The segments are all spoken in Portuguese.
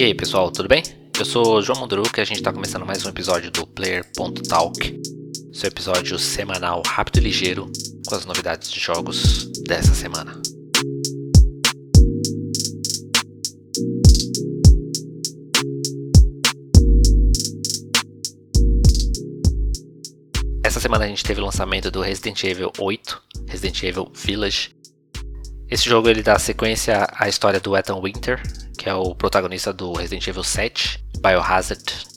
E aí pessoal, tudo bem? Eu sou João Munduruca e a gente está começando mais um episódio do Player.talk, seu episódio semanal rápido e ligeiro com as novidades de jogos dessa semana. Essa semana a gente teve o lançamento do Resident Evil 8, Resident Evil Village. Esse jogo ele dá sequência à história do Ethan Winter, que é o protagonista do Resident Evil 7, Biohazard,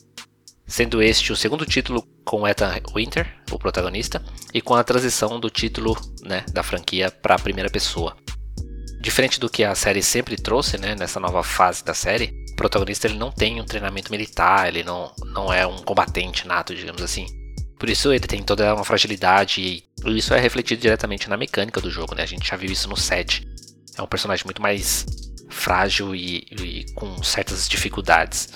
sendo este o segundo título com Ethan Winter, o protagonista, e com a transição do título né, da franquia para a primeira pessoa. Diferente do que a série sempre trouxe né, nessa nova fase da série, o protagonista ele não tem um treinamento militar, ele não, não é um combatente nato, digamos assim. Por isso ele tem toda uma fragilidade e isso é refletido diretamente na mecânica do jogo, né? A gente já viu isso no 7. É um personagem muito mais frágil e, e com certas dificuldades.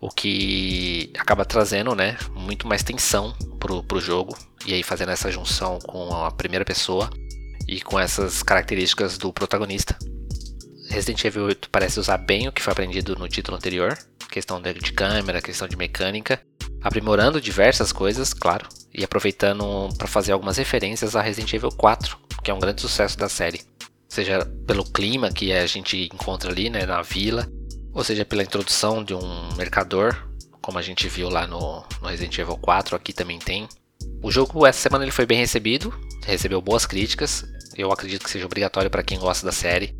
O que acaba trazendo né, muito mais tensão pro, pro jogo. E aí fazendo essa junção com a primeira pessoa e com essas características do protagonista. Resident Evil 8 parece usar bem o que foi aprendido no título anterior, questão de câmera, questão de mecânica, aprimorando diversas coisas, claro, e aproveitando para fazer algumas referências a Resident Evil 4, que é um grande sucesso da série seja pelo clima que a gente encontra ali né, na vila, ou seja pela introdução de um mercador, como a gente viu lá no, no Resident Evil 4, aqui também tem. O jogo essa semana ele foi bem recebido, recebeu boas críticas, eu acredito que seja obrigatório para quem gosta da série.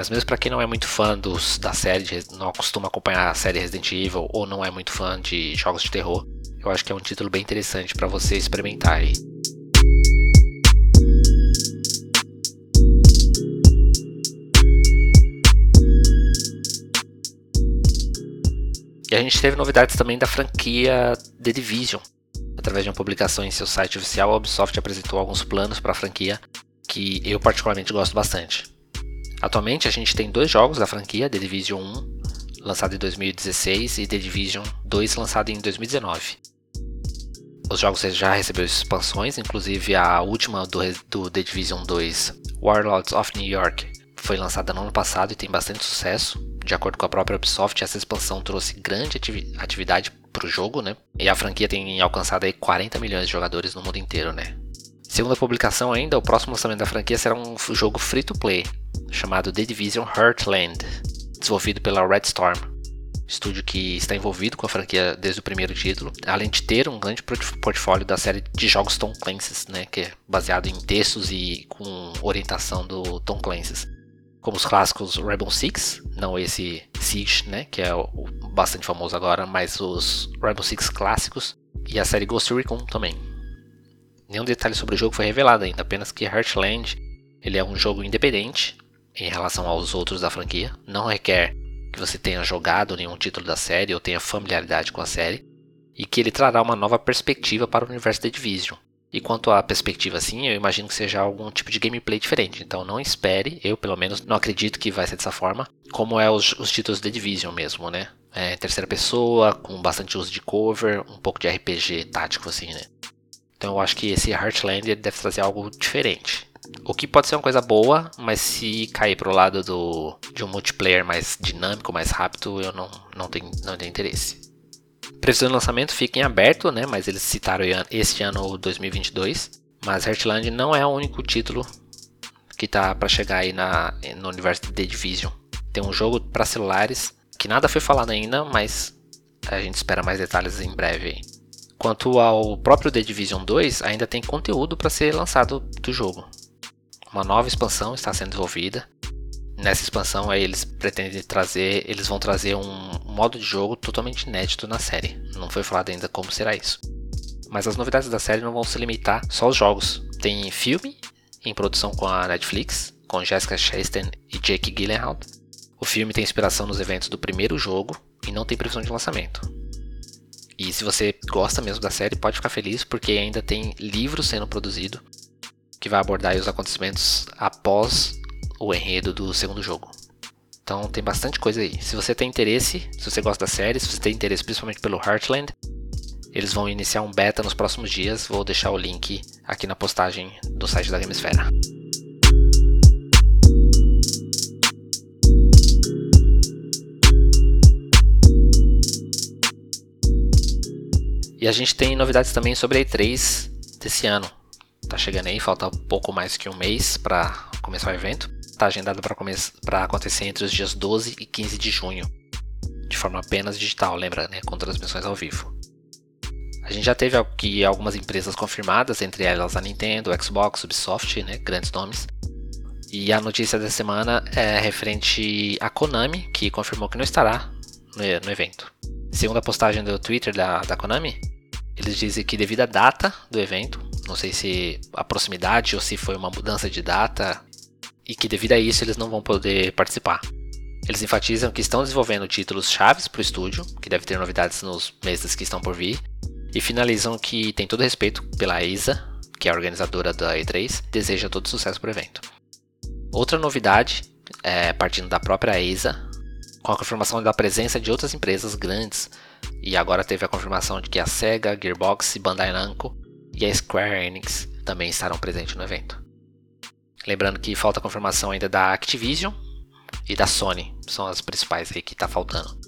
Mas mesmo para quem não é muito fã dos, da série, não costuma acompanhar a série Resident Evil ou não é muito fã de jogos de terror, eu acho que é um título bem interessante para você experimentar aí. E a gente teve novidades também da franquia The Division. Através de uma publicação em seu site oficial, a Ubisoft apresentou alguns planos para a franquia que eu particularmente gosto bastante. Atualmente a gente tem dois jogos da franquia, The Division 1, lançado em 2016, e The Division 2, lançado em 2019. Os jogos já receberam expansões, inclusive a última do, do The Division 2, Warlords of New York, foi lançada no ano passado e tem bastante sucesso. De acordo com a própria Ubisoft, essa expansão trouxe grande atividade para o jogo, né? E a franquia tem alcançado aí 40 milhões de jogadores no mundo inteiro, né? Segundo a publicação ainda, o próximo lançamento da franquia será um jogo free to play, chamado The Division Heartland, desenvolvido pela Red Storm, estúdio que está envolvido com a franquia desde o primeiro título, além de ter um grande portfólio da série de jogos Tom Clancy's, né, que é baseado em textos e com orientação do Tom Clancy's como os clássicos Rainbow Six, não esse Siege, né, que é o bastante famoso agora, mas os Rainbow Six clássicos e a série Ghost Recon também. Nenhum detalhe sobre o jogo foi revelado ainda, apenas que Heartland ele é um jogo independente em relação aos outros da franquia, não requer que você tenha jogado nenhum título da série ou tenha familiaridade com a série, e que ele trará uma nova perspectiva para o universo da Division, e quanto à perspectiva, assim, eu imagino que seja algum tipo de gameplay diferente. Então não espere, eu pelo menos não acredito que vai ser dessa forma, como é os, os títulos The Division mesmo, né? É, terceira pessoa, com bastante uso de cover, um pouco de RPG tático, assim, né? Então eu acho que esse Heartland deve trazer algo diferente. O que pode ser uma coisa boa, mas se cair pro lado do, de um multiplayer mais dinâmico, mais rápido, eu não, não, tenho, não tenho interesse. Previsão de lançamento fica em aberto, né? Mas eles citaram este ano 2022. Mas Heartland não é o único título que tá para chegar aí na, no universo de The Division. Tem um jogo para celulares que nada foi falado ainda, mas a gente espera mais detalhes em breve. Quanto ao próprio The Division 2, ainda tem conteúdo para ser lançado do jogo. Uma nova expansão está sendo desenvolvida nessa expansão aí eles pretendem trazer, eles vão trazer um modo de jogo totalmente inédito na série. Não foi falado ainda como será isso. Mas as novidades da série não vão se limitar só aos jogos. Tem filme em produção com a Netflix, com Jessica Chastain e Jake Gyllenhaal. O filme tem inspiração nos eventos do primeiro jogo e não tem previsão de lançamento. E se você gosta mesmo da série, pode ficar feliz porque ainda tem livro sendo produzido que vai abordar os acontecimentos após o enredo do segundo jogo. Então tem bastante coisa aí. Se você tem interesse, se você gosta da série, se você tem interesse principalmente pelo Heartland, eles vão iniciar um beta nos próximos dias. Vou deixar o link aqui na postagem do site da Gamesfera. E a gente tem novidades também sobre a E3 desse ano. Tá chegando aí, falta pouco mais que um mês para começar o evento. Tá agendado para acontecer entre os dias 12 e 15 de junho, de forma apenas digital, lembra, né, com transmissões ao vivo. A gente já teve aqui algumas empresas confirmadas, entre elas a Nintendo, Xbox, Ubisoft, né, grandes nomes. E a notícia da semana é referente a Konami, que confirmou que não estará no, no evento. Segundo a postagem do Twitter da, da Konami, eles dizem que devido à data do evento, não sei se a proximidade ou se foi uma mudança de data, e que devido a isso eles não vão poder participar. Eles enfatizam que estão desenvolvendo títulos chaves para o estúdio, que deve ter novidades nos meses que estão por vir, e finalizam que tem todo respeito pela ESA, que é a organizadora da E3, deseja todo sucesso para o evento. Outra novidade, é, partindo da própria ESA, com a confirmação da presença de outras empresas grandes, e agora teve a confirmação de que a Sega, Gearbox, Bandai Namco e a Square Enix também estarão presentes no evento. Lembrando que falta confirmação ainda da Activision e da Sony, são as principais aí que está faltando.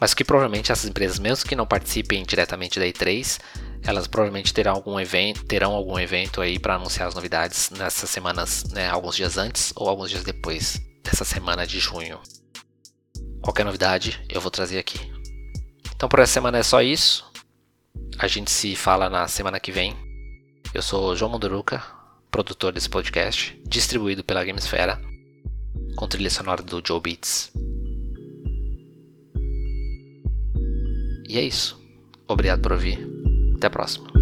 Mas que provavelmente essas empresas, mesmo que não participem diretamente da E3, elas provavelmente terão algum evento, terão algum evento aí para anunciar as novidades nessas semanas, né, alguns dias antes ou alguns dias depois dessa semana de junho. Qualquer novidade eu vou trazer aqui. Então por essa semana é só isso. A gente se fala na semana que vem. Eu sou João Munduruca, produtor desse podcast, distribuído pela Gamesfera, com trilha sonora do Joe Beats. E é isso. Obrigado por ouvir. Até a próxima.